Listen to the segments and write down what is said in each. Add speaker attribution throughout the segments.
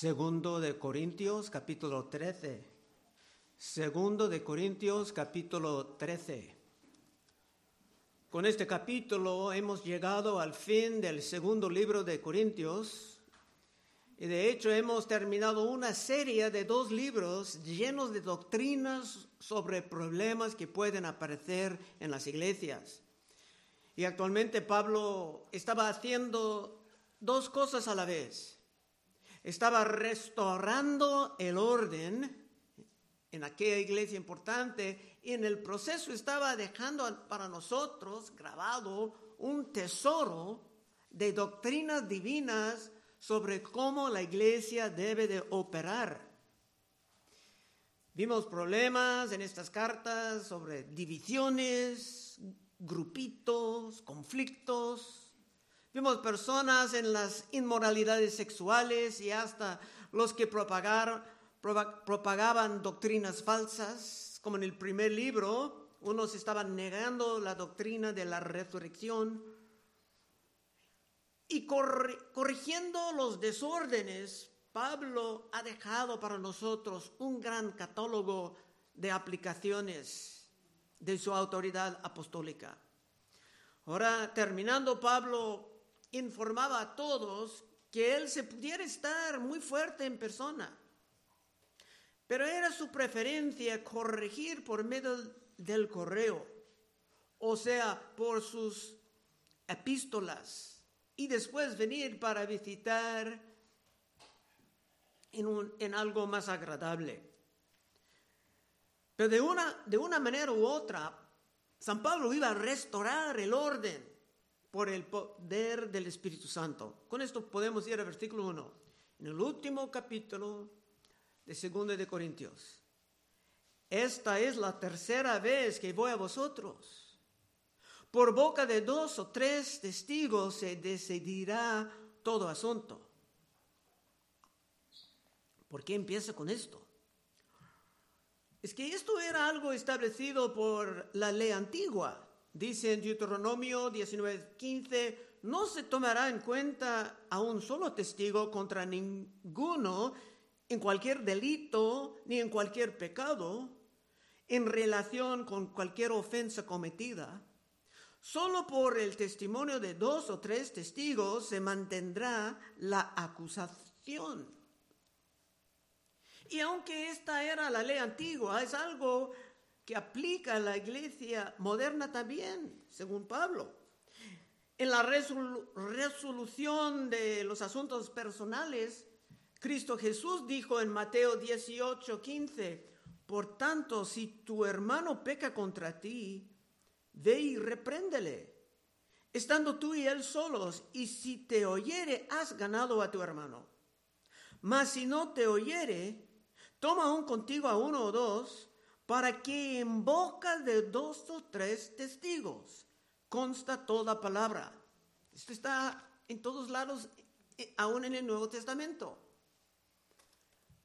Speaker 1: Segundo de Corintios capítulo 13. Segundo de Corintios capítulo 13. Con este capítulo hemos llegado al fin del segundo libro de Corintios y de hecho hemos terminado una serie de dos libros llenos de doctrinas sobre problemas que pueden aparecer en las iglesias. Y actualmente Pablo estaba haciendo dos cosas a la vez estaba restaurando el orden en aquella iglesia importante y en el proceso estaba dejando para nosotros grabado un tesoro de doctrinas divinas sobre cómo la iglesia debe de operar. Vimos problemas en estas cartas sobre divisiones, grupitos, conflictos, Vimos personas en las inmoralidades sexuales y hasta los que propagaban doctrinas falsas, como en el primer libro, unos estaban negando la doctrina de la resurrección y corrigiendo los desórdenes, Pablo ha dejado para nosotros un gran catálogo de aplicaciones de su autoridad apostólica. Ahora, terminando, Pablo informaba a todos que él se pudiera estar muy fuerte en persona, pero era su preferencia corregir por medio del correo, o sea, por sus epístolas, y después venir para visitar en, en algo más agradable. Pero de una, de una manera u otra, San Pablo iba a restaurar el orden por el poder del Espíritu Santo. Con esto podemos ir al versículo 1. En el último capítulo de 2 de Corintios. Esta es la tercera vez que voy a vosotros. Por boca de dos o tres testigos se decidirá todo asunto. ¿Por qué empieza con esto? Es que esto era algo establecido por la ley antigua. Dice en Deuteronomio 19:15, no se tomará en cuenta a un solo testigo contra ninguno en cualquier delito ni en cualquier pecado en relación con cualquier ofensa cometida. Solo por el testimonio de dos o tres testigos se mantendrá la acusación. Y aunque esta era la ley antigua, es algo que aplica la iglesia moderna también, según Pablo. En la resolución de los asuntos personales, Cristo Jesús dijo en Mateo 18, 15, por tanto, si tu hermano peca contra ti, ve y repréndele, estando tú y él solos, y si te oyere, has ganado a tu hermano. Mas si no te oyere, toma aún contigo a uno o dos, para que en boca de dos o tres testigos consta toda palabra. Esto está en todos lados, eh, aún en el Nuevo Testamento.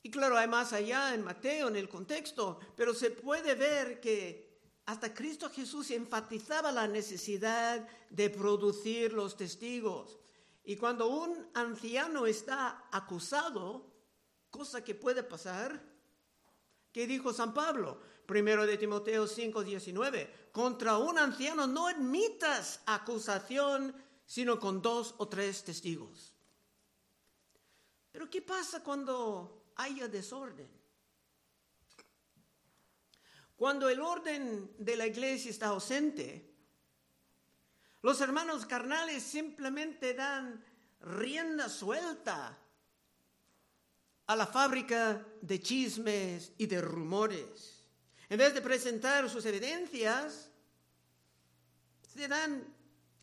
Speaker 1: Y claro, hay más allá en Mateo, en el contexto, pero se puede ver que hasta Cristo Jesús enfatizaba la necesidad de producir los testigos. Y cuando un anciano está acusado, cosa que puede pasar, ¿qué dijo San Pablo? Primero de Timoteo 5, 19. Contra un anciano no admitas acusación, sino con dos o tres testigos. Pero ¿qué pasa cuando haya desorden? Cuando el orden de la iglesia está ausente, los hermanos carnales simplemente dan rienda suelta a la fábrica de chismes y de rumores. En vez de presentar sus evidencias, se dan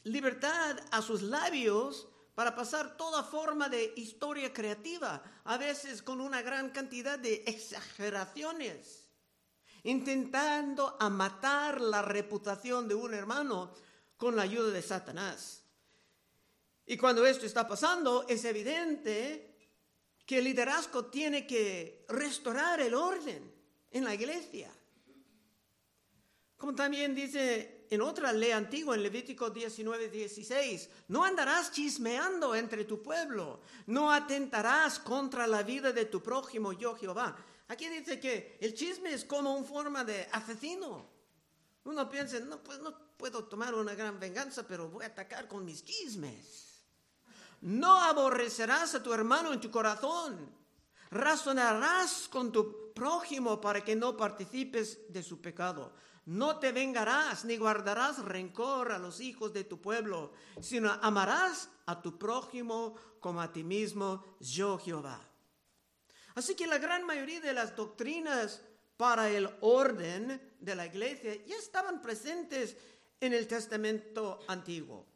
Speaker 1: libertad a sus labios para pasar toda forma de historia creativa, a veces con una gran cantidad de exageraciones, intentando amatar la reputación de un hermano con la ayuda de Satanás. Y cuando esto está pasando, es evidente que el liderazgo tiene que restaurar el orden en la iglesia. Como también dice en otra ley antigua, en Levítico 19, 16, no andarás chismeando entre tu pueblo, no atentarás contra la vida de tu prójimo, yo Jehová. Aquí dice que el chisme es como una forma de asesino. Uno piensa, no, pues no puedo tomar una gran venganza, pero voy a atacar con mis chismes. No aborrecerás a tu hermano en tu corazón. Razonarás con tu prójimo para que no participes de su pecado. No te vengarás ni guardarás rencor a los hijos de tu pueblo, sino amarás a tu prójimo como a ti mismo, yo Jehová. Así que la gran mayoría de las doctrinas para el orden de la iglesia ya estaban presentes en el Testamento antiguo.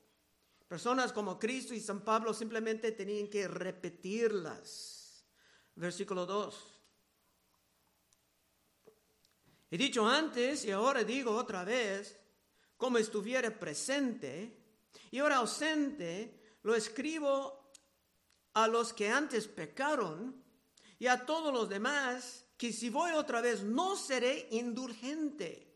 Speaker 1: Personas como Cristo y San Pablo simplemente tenían que repetirlas. Versículo 2. He dicho antes y ahora digo otra vez, como estuviera presente y ahora ausente, lo escribo a los que antes pecaron y a todos los demás, que si voy otra vez no seré indulgente.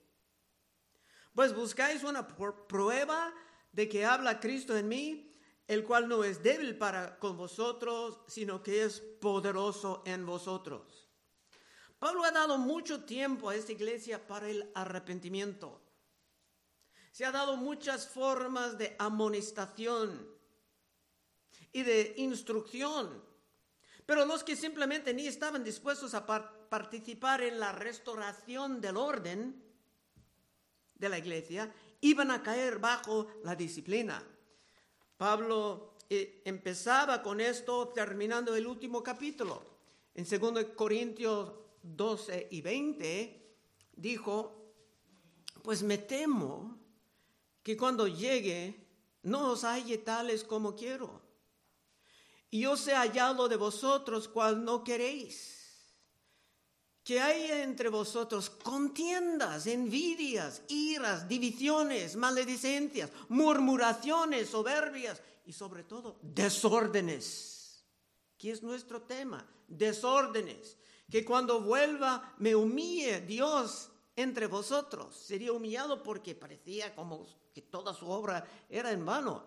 Speaker 1: Pues buscáis una prueba de que habla Cristo en mí, el cual no es débil para con vosotros, sino que es poderoso en vosotros. Pablo ha dado mucho tiempo a esta iglesia para el arrepentimiento. Se ha dado muchas formas de amonestación y de instrucción. Pero los que simplemente ni estaban dispuestos a participar en la restauración del orden de la iglesia iban a caer bajo la disciplina. Pablo eh, empezaba con esto terminando el último capítulo. En 2 Corintios 12 y 20 dijo, pues me temo que cuando llegue no os halle tales como quiero. Y os he hallado de vosotros cual no queréis. Que haya entre vosotros contiendas, envidias, iras, divisiones, maledicencias, murmuraciones, soberbias y sobre todo desórdenes. ¿Qué es nuestro tema? Desórdenes que cuando vuelva me humille Dios entre vosotros. Sería humillado porque parecía como que toda su obra era en vano.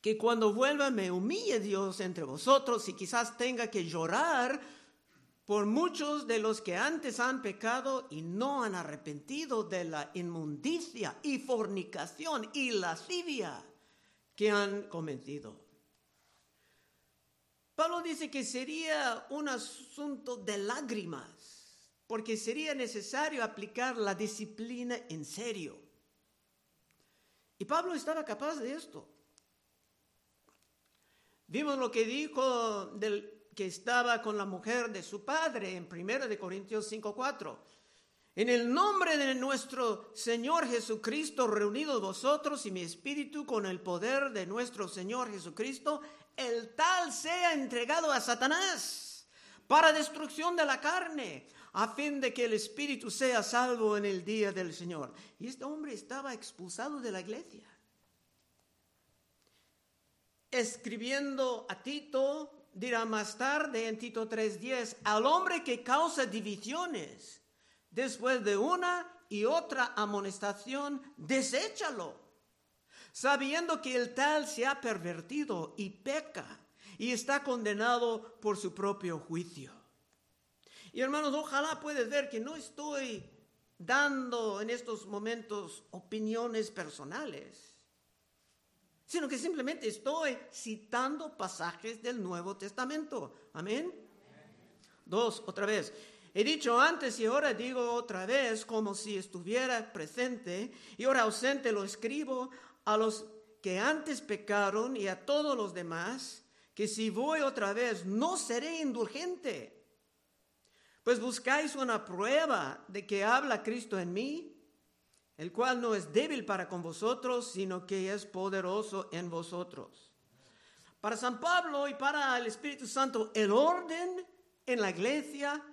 Speaker 1: Que cuando vuelva me humille Dios entre vosotros y quizás tenga que llorar por muchos de los que antes han pecado y no han arrepentido de la inmundicia y fornicación y lascivia que han cometido. Pablo dice que sería un asunto de lágrimas, porque sería necesario aplicar la disciplina en serio. Y Pablo estaba capaz de esto. Vimos lo que dijo del que estaba con la mujer de su padre en 1 de Corintios 5:4. En el nombre de nuestro Señor Jesucristo, reunidos vosotros y mi espíritu con el poder de nuestro Señor Jesucristo, el tal sea entregado a Satanás para destrucción de la carne, a fin de que el espíritu sea salvo en el día del Señor. Y este hombre estaba expulsado de la iglesia. Escribiendo a Tito, dirá más tarde en Tito 3:10, al hombre que causa divisiones, después de una y otra amonestación, deséchalo sabiendo que el tal se ha pervertido y peca y está condenado por su propio juicio. Y hermanos, ojalá puedes ver que no estoy dando en estos momentos opiniones personales, sino que simplemente estoy citando pasajes del Nuevo Testamento. Amén. Dos, otra vez. He dicho antes y ahora digo otra vez como si estuviera presente y ahora ausente lo escribo a los que antes pecaron y a todos los demás, que si voy otra vez no seré indulgente. Pues buscáis una prueba de que habla Cristo en mí, el cual no es débil para con vosotros, sino que es poderoso en vosotros. Para San Pablo y para el Espíritu Santo, el orden en la iglesia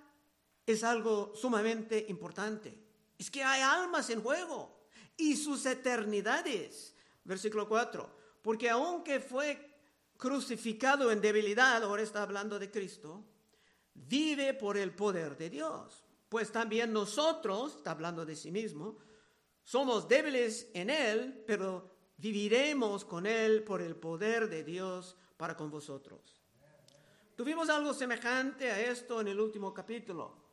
Speaker 1: es algo sumamente importante. Es que hay almas en juego y sus eternidades versículo 4, porque aunque fue crucificado en debilidad, ahora está hablando de Cristo, vive por el poder de Dios. pues también nosotros, está hablando de sí mismo, somos débiles en Él, pero viviremos con Él por el poder de Dios para con vosotros. Tuvimos algo semejante a esto en el último capítulo.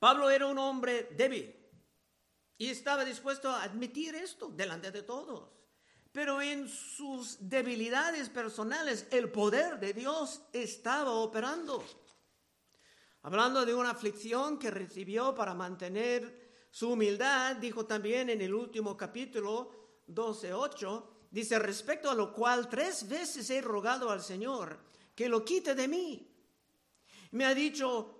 Speaker 1: Pablo era un hombre débil y estaba dispuesto a admitir esto delante de todos. Pero en sus debilidades personales el poder de Dios estaba operando. Hablando de una aflicción que recibió para mantener su humildad, dijo también en el último capítulo 12.8, dice, respecto a lo cual tres veces he rogado al Señor que lo quite de mí. Me ha dicho,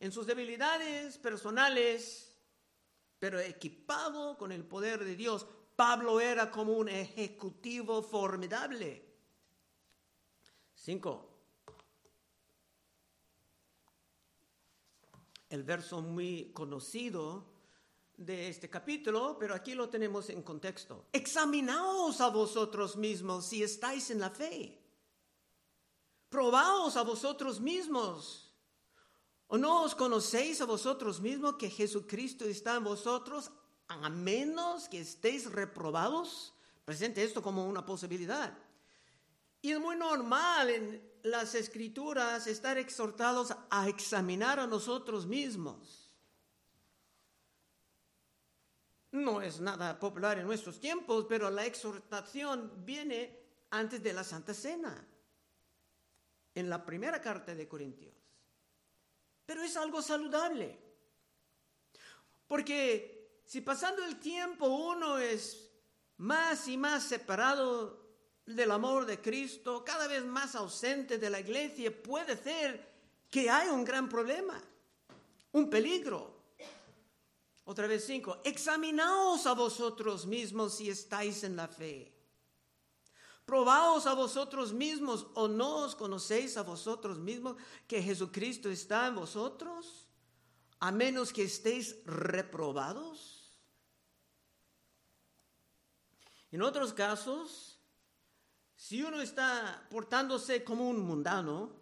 Speaker 1: En sus debilidades personales, pero equipado con el poder de Dios, Pablo era como un ejecutivo formidable. Cinco. El verso muy conocido de este capítulo, pero aquí lo tenemos en contexto. Examinaos a vosotros mismos si estáis en la fe. Probaos a vosotros mismos. ¿O no os conocéis a vosotros mismos que Jesucristo está en vosotros a menos que estéis reprobados, presente esto como una posibilidad. Y es muy normal en las escrituras estar exhortados a examinar a nosotros mismos. No es nada popular en nuestros tiempos, pero la exhortación viene antes de la Santa Cena, en la primera carta de Corintios. Pero es algo saludable, porque si pasando el tiempo uno es más y más separado del amor de Cristo, cada vez más ausente de la iglesia, puede ser que hay un gran problema, un peligro. Otra vez cinco, examinaos a vosotros mismos si estáis en la fe. Probaos a vosotros mismos o no os conocéis a vosotros mismos que Jesucristo está en vosotros, a menos que estéis reprobados. En otros casos, si uno está portándose como un mundano,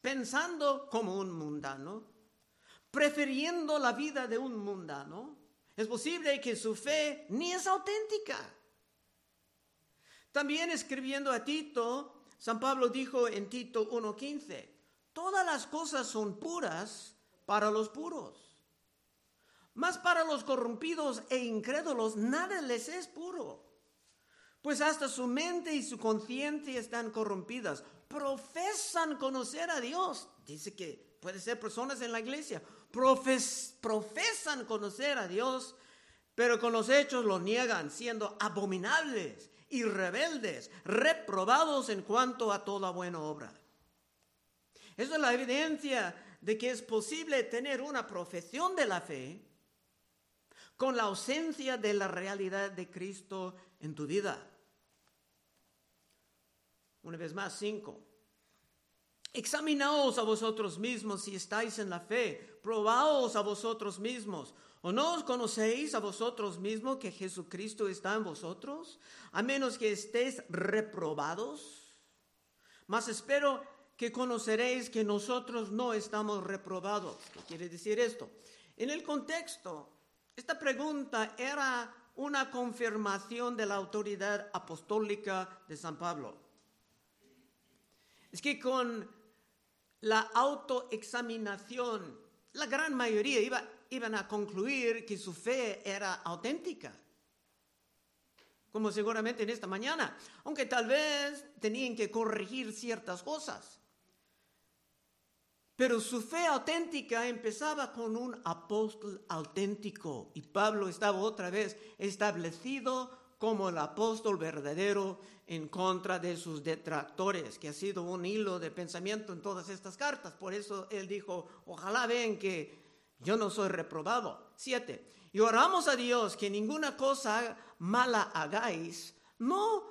Speaker 1: pensando como un mundano, prefiriendo la vida de un mundano, es posible que su fe ni es auténtica. También escribiendo a Tito, San Pablo dijo en Tito 1.15, todas las cosas son puras para los puros, mas para los corrompidos e incrédulos nada les es puro pues hasta su mente y su conciencia están corrompidas. Profesan conocer a Dios. Dice que puede ser personas en la iglesia. profesan conocer a Dios, pero con los hechos lo niegan, siendo abominables y rebeldes, reprobados en cuanto a toda buena obra. Esa es la evidencia de que es posible tener una profesión de la fe con la ausencia de la realidad de Cristo en tu vida. Una vez más, cinco. Examinaos a vosotros mismos si estáis en la fe, probaos a vosotros mismos. ¿O no os conocéis a vosotros mismos que Jesucristo está en vosotros, a menos que estéis reprobados? Mas espero que conoceréis que nosotros no estamos reprobados. ¿Qué quiere decir esto? En el contexto, esta pregunta era una confirmación de la autoridad apostólica de San Pablo. Es que con la autoexaminación, la gran mayoría iba, iban a concluir que su fe era auténtica, como seguramente en esta mañana, aunque tal vez tenían que corregir ciertas cosas. Pero su fe auténtica empezaba con un apóstol auténtico y Pablo estaba otra vez establecido como el apóstol verdadero en contra de sus detractores, que ha sido un hilo de pensamiento en todas estas cartas. Por eso él dijo, ojalá ven que yo no soy reprobado. Siete. Y oramos a Dios que ninguna cosa mala hagáis, no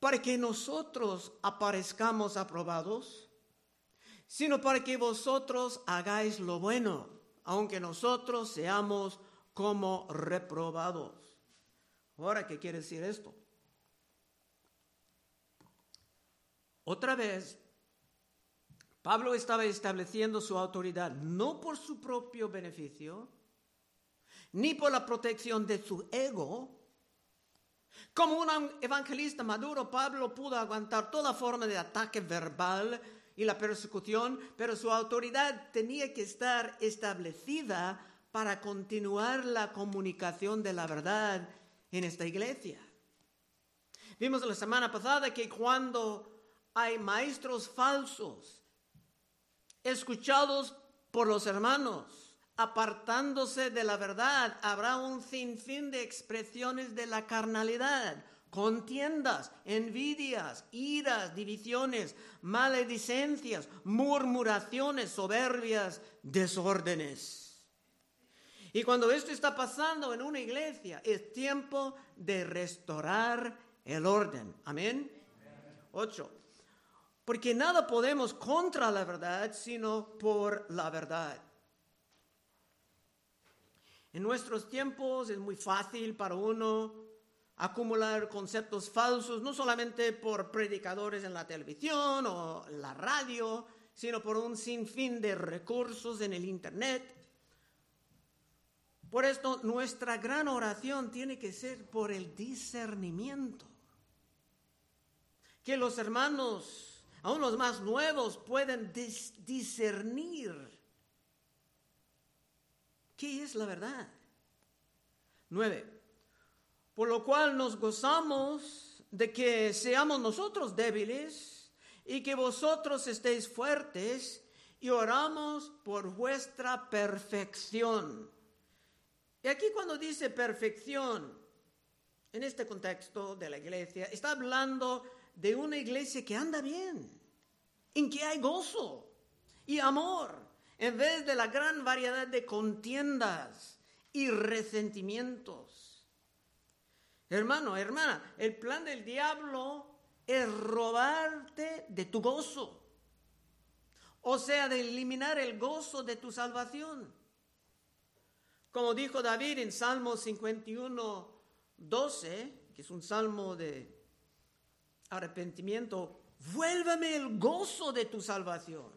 Speaker 1: para que nosotros aparezcamos aprobados, sino para que vosotros hagáis lo bueno, aunque nosotros seamos como reprobados. Ahora, ¿qué quiere decir esto? Otra vez, Pablo estaba estableciendo su autoridad no por su propio beneficio, ni por la protección de su ego. Como un evangelista maduro, Pablo pudo aguantar toda forma de ataque verbal y la persecución, pero su autoridad tenía que estar establecida para continuar la comunicación de la verdad en esta iglesia. Vimos la semana pasada que cuando hay maestros falsos, escuchados por los hermanos, apartándose de la verdad, habrá un sinfín de expresiones de la carnalidad, contiendas, envidias, iras, divisiones, maledicencias, murmuraciones, soberbias, desórdenes. Y cuando esto está pasando en una iglesia, es tiempo de restaurar el orden. Amén. Ocho. Porque nada podemos contra la verdad, sino por la verdad. En nuestros tiempos es muy fácil para uno acumular conceptos falsos, no solamente por predicadores en la televisión o la radio, sino por un sinfín de recursos en el Internet por esto nuestra gran oración tiene que ser por el discernimiento. Que los hermanos, aún los más nuevos, puedan discernir qué es la verdad. Nueve. Por lo cual nos gozamos de que seamos nosotros débiles y que vosotros estéis fuertes y oramos por vuestra perfección y aquí cuando dice perfección, en este contexto de la iglesia, está hablando de una iglesia que anda bien, en que hay gozo y amor, en vez de la gran variedad de contiendas y resentimientos. Hermano, hermana, el plan del diablo es robarte de tu gozo, o sea, de eliminar el gozo de tu salvación. Como dijo David en Salmo 51, 12, que es un salmo de arrepentimiento, vuélvame el gozo de tu salvación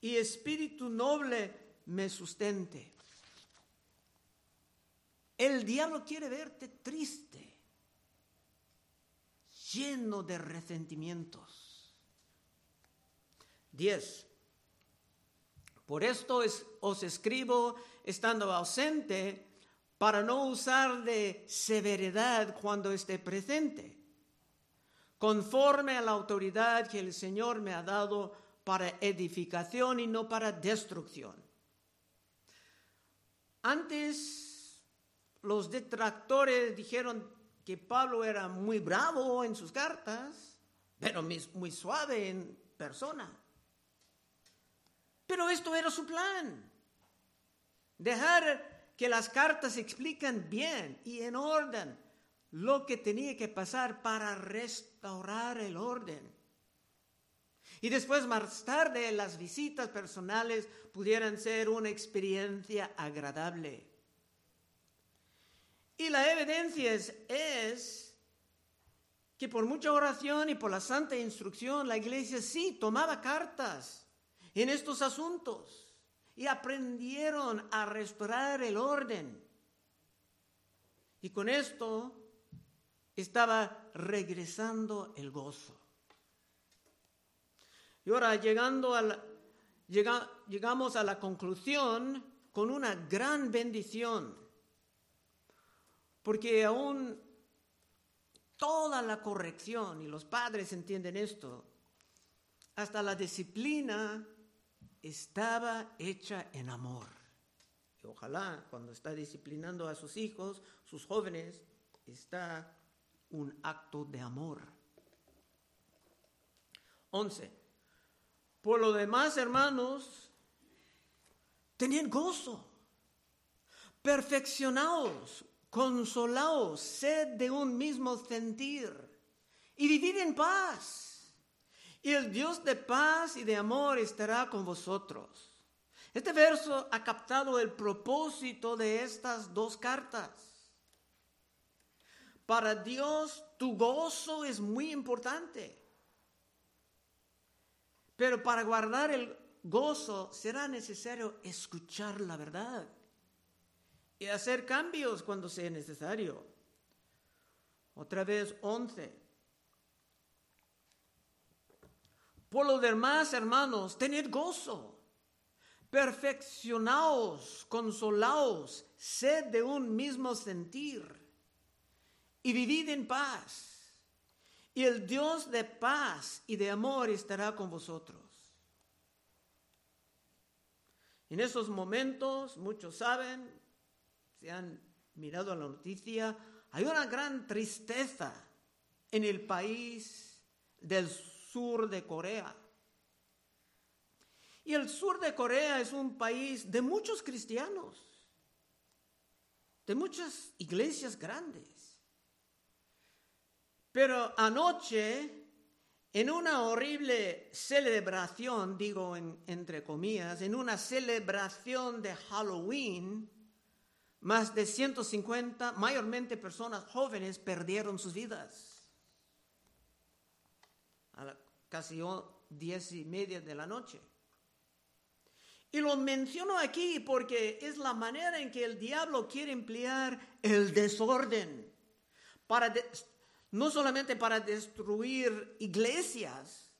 Speaker 1: y espíritu noble me sustente. El diablo quiere verte triste, lleno de resentimientos. 10. Por esto os escribo estando ausente para no usar de severidad cuando esté presente, conforme a la autoridad que el Señor me ha dado para edificación y no para destrucción. Antes los detractores dijeron que Pablo era muy bravo en sus cartas, pero muy suave en persona. Pero esto era su plan. Dejar que las cartas explican bien y en orden lo que tenía que pasar para restaurar el orden. Y después, más tarde, las visitas personales pudieran ser una experiencia agradable. Y la evidencia es, es, que por mucha oración y por la santa instrucción, la iglesia sí tomaba cartas en estos asuntos y aprendieron a restaurar el orden. Y con esto estaba regresando el gozo. Y ahora llegando a llegamos a la conclusión con una gran bendición, porque aún toda la corrección, y los padres entienden esto, hasta la disciplina estaba hecha en amor. Y ojalá cuando está disciplinando a sus hijos, sus jóvenes, está un acto de amor. 11. Por lo demás, hermanos, tened gozo, perfeccionaos, consolaos, sed de un mismo sentir y vivid en paz. Y el Dios de paz y de amor estará con vosotros. Este verso ha captado el propósito de estas dos cartas. Para Dios tu gozo es muy importante. Pero para guardar el gozo será necesario escuchar la verdad y hacer cambios cuando sea necesario. Otra vez 11. Por lo demás, hermanos, tened gozo, perfeccionaos, consolaos, sed de un mismo sentir y vivid en paz. Y el Dios de paz y de amor estará con vosotros. En esos momentos, muchos saben, se han mirado la noticia, hay una gran tristeza en el país del sur de Corea. Y el sur de Corea es un país de muchos cristianos, de muchas iglesias grandes. Pero anoche, en una horrible celebración, digo entre comillas, en una celebración de Halloween, más de 150, mayormente personas jóvenes, perdieron sus vidas. A casi diez y media de la noche. Y lo menciono aquí porque es la manera en que el diablo quiere emplear el desorden para no solamente para destruir iglesias,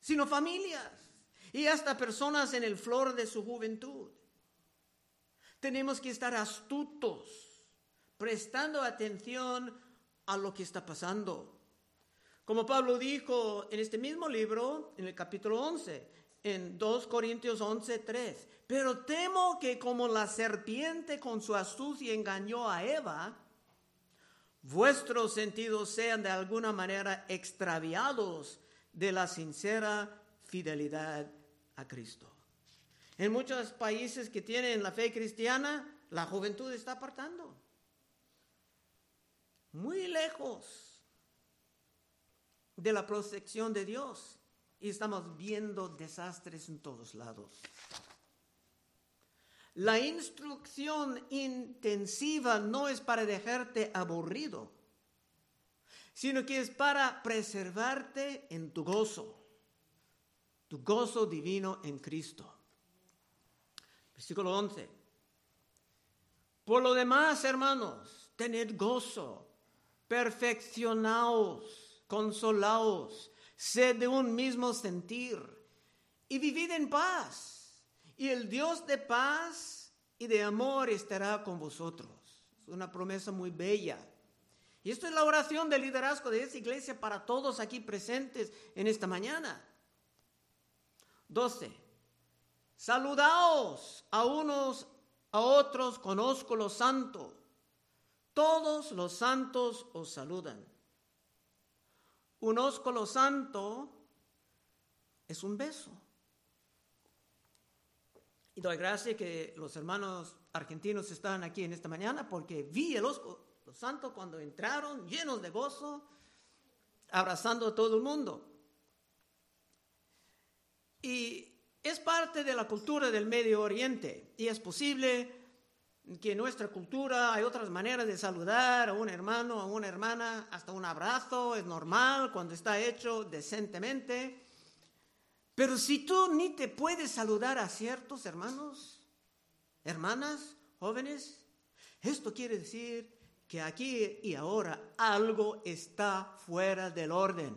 Speaker 1: sino familias y hasta personas en el flor de su juventud. Tenemos que estar astutos, prestando atención a lo que está pasando. Como Pablo dijo en este mismo libro, en el capítulo 11, en 2 Corintios 11, 3, pero temo que como la serpiente con su astucia engañó a Eva, vuestros sentidos sean de alguna manera extraviados de la sincera fidelidad a Cristo. En muchos países que tienen la fe cristiana, la juventud está apartando. Muy lejos de la protección de Dios. Y estamos viendo desastres en todos lados. La instrucción intensiva no es para dejarte aburrido, sino que es para preservarte en tu gozo, tu gozo divino en Cristo. Versículo 11. Por lo demás, hermanos, tened gozo, perfeccionaos, consolaos, sed de un mismo sentir y vivid en paz. Y el Dios de paz y de amor estará con vosotros. Es una promesa muy bella. Y esto es la oración de liderazgo de esta iglesia para todos aquí presentes en esta mañana. 12. Saludaos a unos a otros, conozco los santos. Todos los santos os saludan. Un ósculo santo es un beso. Y doy gracias que los hermanos argentinos están aquí en esta mañana porque vi el ósculo santo cuando entraron llenos de gozo, abrazando a todo el mundo. Y es parte de la cultura del Medio Oriente y es posible que en nuestra cultura hay otras maneras de saludar a un hermano, a una hermana, hasta un abrazo es normal cuando está hecho decentemente. Pero si tú ni te puedes saludar a ciertos hermanos, hermanas, jóvenes, esto quiere decir que aquí y ahora algo está fuera del orden.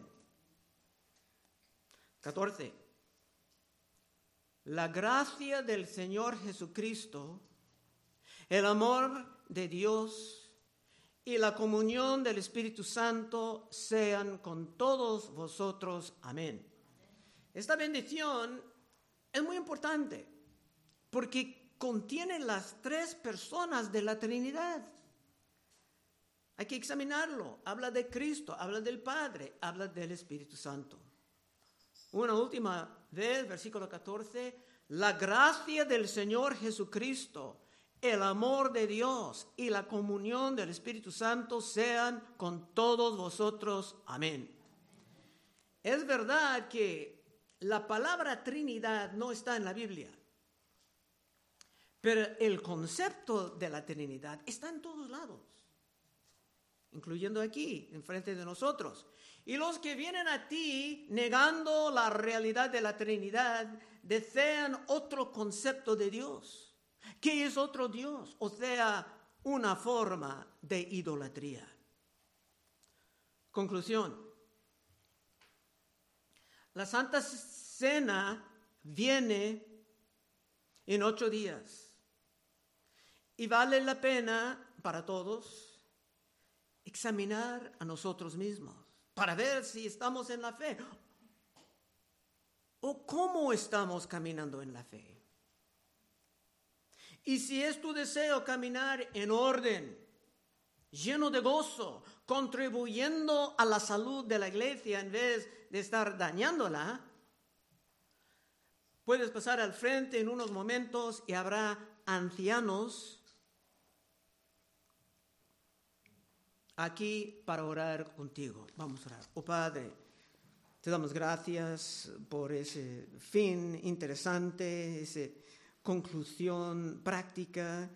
Speaker 1: 14. La gracia del Señor Jesucristo, el amor de Dios y la comunión del Espíritu Santo sean con todos vosotros. Amén. Esta bendición es muy importante porque contiene las tres personas de la Trinidad. Hay que examinarlo. Habla de Cristo, habla del Padre, habla del Espíritu Santo. Una última vez, versículo 14, la gracia del Señor Jesucristo, el amor de Dios y la comunión del Espíritu Santo sean con todos vosotros. Amén. Es verdad que la palabra Trinidad no está en la Biblia, pero el concepto de la Trinidad está en todos lados, incluyendo aquí, enfrente de nosotros. Y los que vienen a ti negando la realidad de la Trinidad desean otro concepto de Dios. ¿Qué es otro Dios? O sea, una forma de idolatría. Conclusión. La Santa Cena viene en ocho días y vale la pena para todos examinar a nosotros mismos para ver si estamos en la fe o cómo estamos caminando en la fe. Y si es tu deseo caminar en orden, lleno de gozo, contribuyendo a la salud de la iglesia en vez de estar dañándola, puedes pasar al frente en unos momentos y habrá ancianos aquí para orar contigo. Vamos a orar. Oh Padre, te damos gracias por ese fin interesante, esa conclusión práctica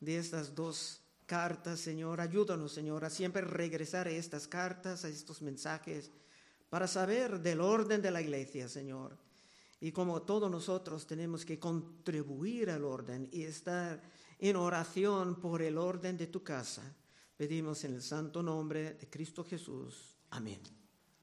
Speaker 1: de estas dos cartas, Señor. Ayúdanos, Señor, a siempre regresar a estas cartas, a estos mensajes, para saber del orden de la iglesia, Señor. Y como todos nosotros tenemos que contribuir al orden y estar en oración por el orden de tu casa, pedimos en el santo nombre de Cristo Jesús. Amén.